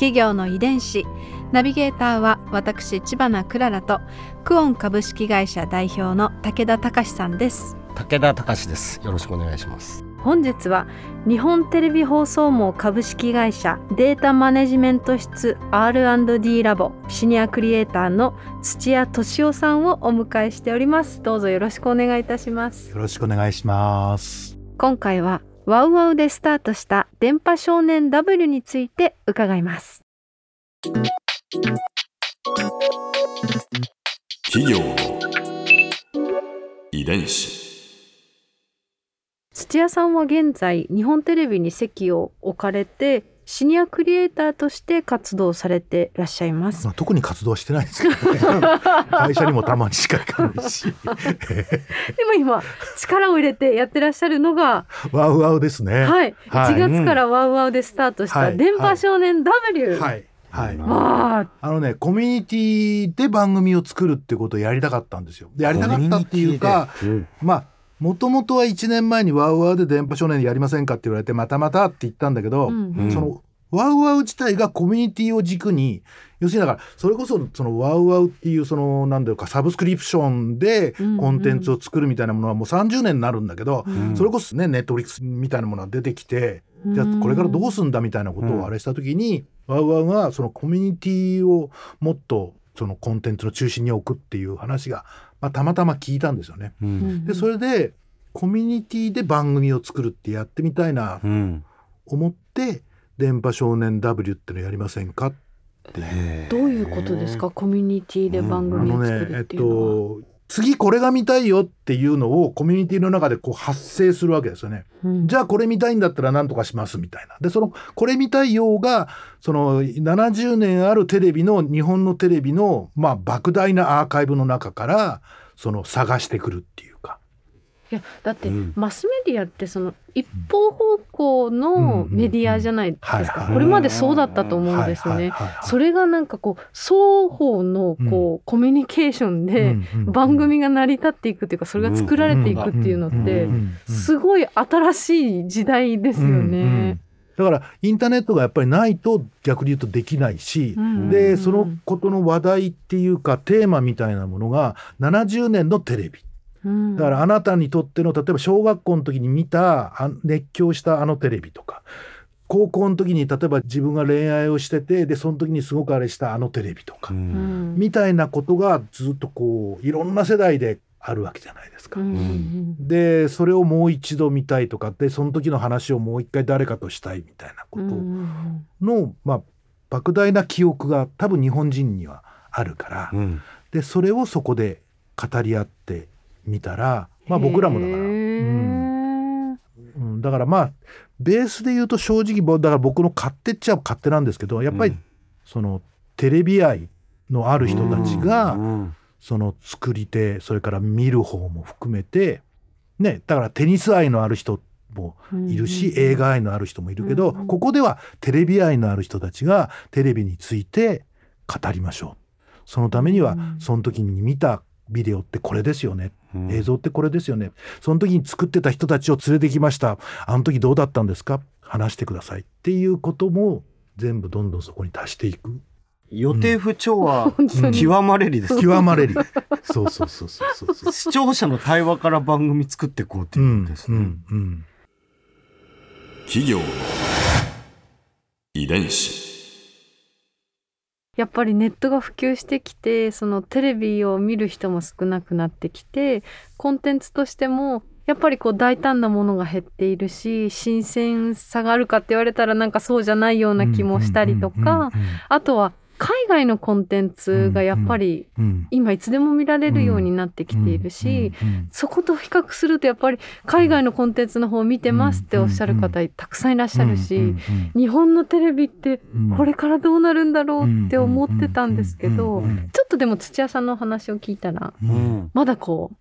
企業の遺伝子。ナビゲーターは私千葉なクララとクオン株式会社代表の武田隆さんです。武田隆です。よろしくお願いします。本日は日本テレビ放送網株式会社データマネジメント室 R&D ラボシニアクリエイターの土屋敏夫さんをお迎えしております。どうぞよろしくお願いいたします。よろしくお願いします。今回はワウワウでスタートした電波少年 W について伺います企業の遺伝子。土屋さんは現在日本テレビに席を置かれてシニアクリエイターとして活動されていらっしゃいます。まあ、特に活動はしてないですけどね。会社にもたまにしか行かないし。でも今力を入れてやってらっしゃるのが ワウワウですね。はい、はい。1月からワウワウでスタートしたはい。電波少年 W、はい。はい。わあ。あのねコミュニティで番組を作るってことをやりたかったんですよ。でやりたかったっていうかうんまあもともとは1年前にワウワウで電波少年やりませんかって言われてまたまたって言ったんだけど、うん。うん。そのワウワウ自体がコミュニティを軸に要するにだからそれこそそのワウワウっていうそのなんだろうかサブスクリプションでうん。うんコンテンツを作るみたいなものはもう30年になるんだけど、うん。それこそねネットフリックスみたいなものが出てきて、じゃあこれからどうすんだみたいなことをあれした時に、ワウワウがそのコミュニティをもっとそのコンテンツの中心に置くっていう話が、まあ、たまたま聞いたんですよね。うん。でそれでコミュニティで番組を作るってやってみたいな。思って「電波少年 W」ってのやりませんかって。どういうことですか？コミュニティで番あ組をのねえっ作るっていうのは、と次これが見たいよっていうのをコミュニティの中でこう発生するわけですよね。うんじゃあこれ見たいんだったら何とかしますみたいな。でそのこれ見たいようがその70年あるテレビの日本のテレビのまあ莫大なアーカイブの中からその探してくるっていうか。いやだってうん。マスメディアってその一方方向のメディアじゃないですか。これまでそうだったと思うんですよね。それがなんかこう双方のこうコミュニケーションでうんうん番組が成り立っていくっていうかそれが作られていくっていうのっうんてうん。うんすごい新しい時代ですようんうんね。だからインターネットがやっぱりないと逆に言うとできないし、うんでそのことの話題っていうかテーマみたいなものが70年のテレビうん。だからあなたにとっての例えば小学校の時に見たあ熱狂したあのテレビとか高校の時に例えば自分が恋愛をしててでその時にすごくあれしたあのテレビとか、うん。うんみたいなことがずっとこういろんな世代であるわけじゃないですか。うん。うん。でそれをもう一度見たいとかでその時の話をもう一回誰かとしたいみたいなこうんうとん。の、まあ莫大な記憶が多分日本人にはあるから、うん。でそれをそこで語り合ってみたら、まあ、僕らもだから、へうん。ーうん、だからまあベースで言うと正直ぼだから僕の勝手っちゃ勝手なんですけどやっぱりうん。そのテレビ愛のある人たちが、うんその作り手それから見る方も含めてねだからテニス愛のある人もいるし、映画愛のある人もいるけど、ここではテレビ愛のある人たちがテレビについて語りましょう。そのためには、うん。その時に見たビデオってこれですよね、うん。映像ってこれですよね。その時に作ってた人たちを連れてきました。あの時どうだったんですか？話してください。っていうことも全部どんどんそこに足していく。予定不調は極まれりです極まれり。そうそうそうそうそうそう。視聴者の対話から番組作っていこうってういうんうんですね。うん。企業の遺伝子やっぱりネットが普及してきてそのテレビを見る人も少なくなってきてコンテンツとしてもやっぱりこう大胆なものが減っているし新鮮さがあるかって言われたらなんかそうじゃないような気もしたりとかあとは海外のコンテンツがやっぱりうん今いつでも見られるようになってきているし、そこと比較するとやっぱり海外のコンテンツの方を見てますっておっしゃる方たくさんいらっしゃるし、うん日本のテレビってこれからどうなるんだろうって思ってたんですけど、ちょっとでも土屋さんのお話を聞いたらまだこう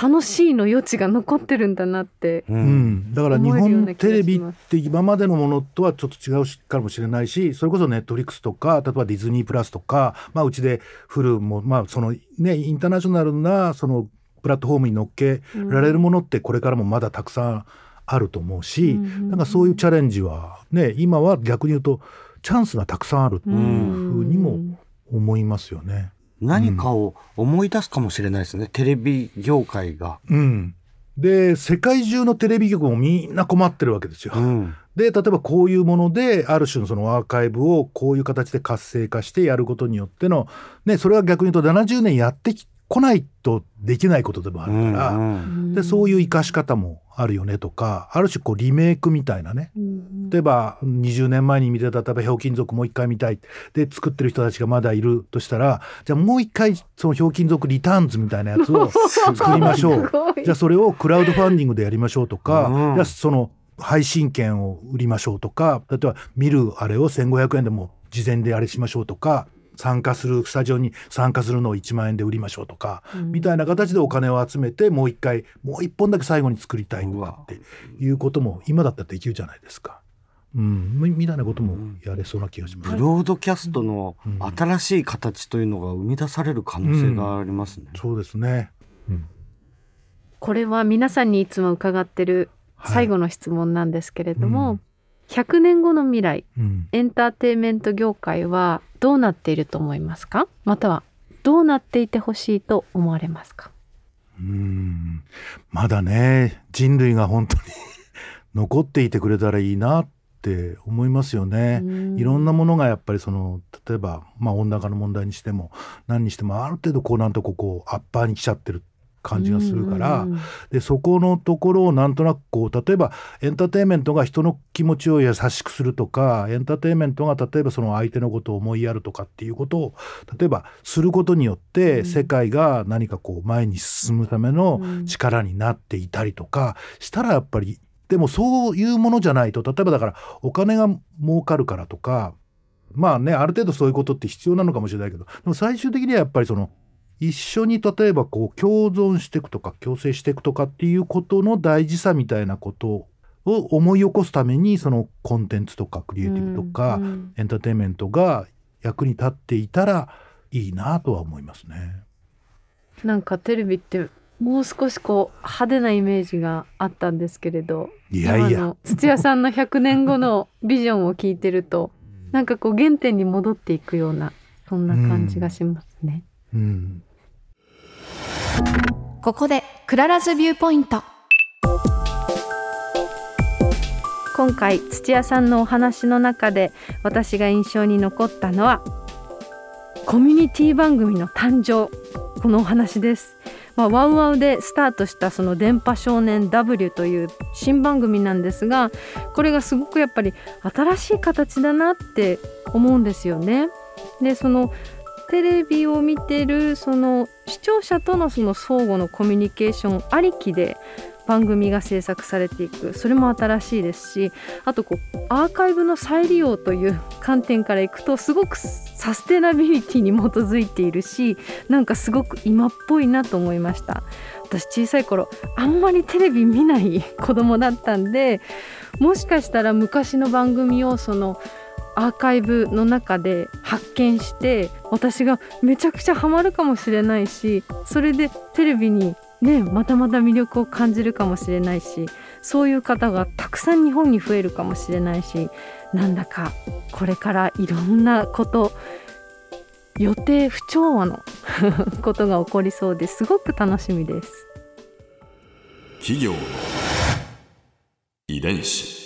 楽しいの余地が残ってるんだなってううん。ん、だから日本テレビって今までのものとはちょっと違うしかもしれないしそれこそネットフリックスとか例えばディズニープラスとか、まあ、うちでフルも、まあそのね、インターナショナルなそのプラットフォームに乗っけられるものってこれからもまだたくさんあると思うし、うんなんかそういうチャレンジはね今は逆に言うとチャンスがたくさんあるといううんふうにも思いますよね。何かを思い出すかもしれないですねテレビ業界が。うん、で世界中のテレビ局もみんな困ってるわけですよ。うんで例えばこういうものである種のそのアーカイブをこういう形で活性化してやることによっての、ね、それは逆に言うと70年やってきこないとできないことでもあるから、うんでそういう生かし方もあるよねとかある種こうリメイクみたいなね。うん例えば20年前に見てた例えば「ひょうきん族」もう一回見たい。で作ってる人たちがまだいるとしたらじゃあもう一回その「ひょうきん族リターンズ」みたいなやつを 作りましょう。じゃあそれをクラウドファンディングでやりましょうとか、うん。じゃあその配信権を売りましょうとか例えば見るあれを1,500円でも事前であれしましょうとか参加するスタジオに参加するのを1万円で売りましょうとか、みたいな形でお金を集めてもう一回もう一本だけ最後に作りたいとかっていうことも今だったらできるじゃないですか。うん、みみたいなこともやれそうな気がします。ブロードキャストのうん。新しい形というのが生み出される可能性がありますね。そうですね。これは皆さんにいつも伺ってるはい。最後の質問なんですけれども、うん100年後の未来うん、エンターテインメント業界はどうなっていると思いますか？またはどうなっていてほしいと思われますか？うん。まだね人類が本当に 残っていてくれたらいいなって思いますよね。いろんなものがやっぱりその例えば、まあ、温暖化の問題にしても何にしてもある程度こうなんとこうこうアッパーに来ちゃってる感じがするから、うんでそこのところをなんとなくこう例えばエンターテインメントが人の気持ちを優しくするとかエンターテインメントが例えばその相手のことを思いやるとかっていうことを例えばすることによってうん。世界が何かこう前に進むためのうん。力になっていたりとかしたらやっぱりでもそういうものじゃないと例えばだからお金が儲かるからとかまあねある程度そういうことって必要なのかもしれないけどでも最終的にはやっぱりその一緒に例えばこう共存していくとか共生していくとかっていうことの大事さみたいなことを思い起こすためにそのコンテンツとかクリエイティブとか、うんエンターテインメントが役に立っていたらいいなとは思いますね。なんかテレビってもう少しこう派手なイメージがあったんですけれどいやいや土屋さんの100年後のビジョンを聞いてるとなんかこう原点に戻っていくようなそんな感じがしますね。うんここで Clara's Viewpoint。今回土屋さんのお話の中で私が印象に残ったのはコミュニティ番組の誕生。このお話です、まあ、 WOWOW でスタートしたその電波少年 W という新番組なんですがこれがすごくやっぱり新しい形だなって思うんですよね。でそのテレビを見てるその視聴者とのその相互のコミュニケーションありきで番組が制作されていくそれも新しいですしあとこうアーカイブの再利用という観点からいくとすごくサステナビリティに基づいているしなんかすごく今っぽいなと思いました。私小さい頃あんまりテレビ見ない子供だったんでもしかしたら昔の番組をそのアーカイブの中で発見して私がめちゃくちゃハマるかもしれないしそれでテレビにねまたまた魅力を感じるかもしれないしそういう方がたくさん日本に増えるかもしれないしなんだかこれからいろんなこと予定不調和の ことが起こりそうですごく楽しみです。企業遺伝子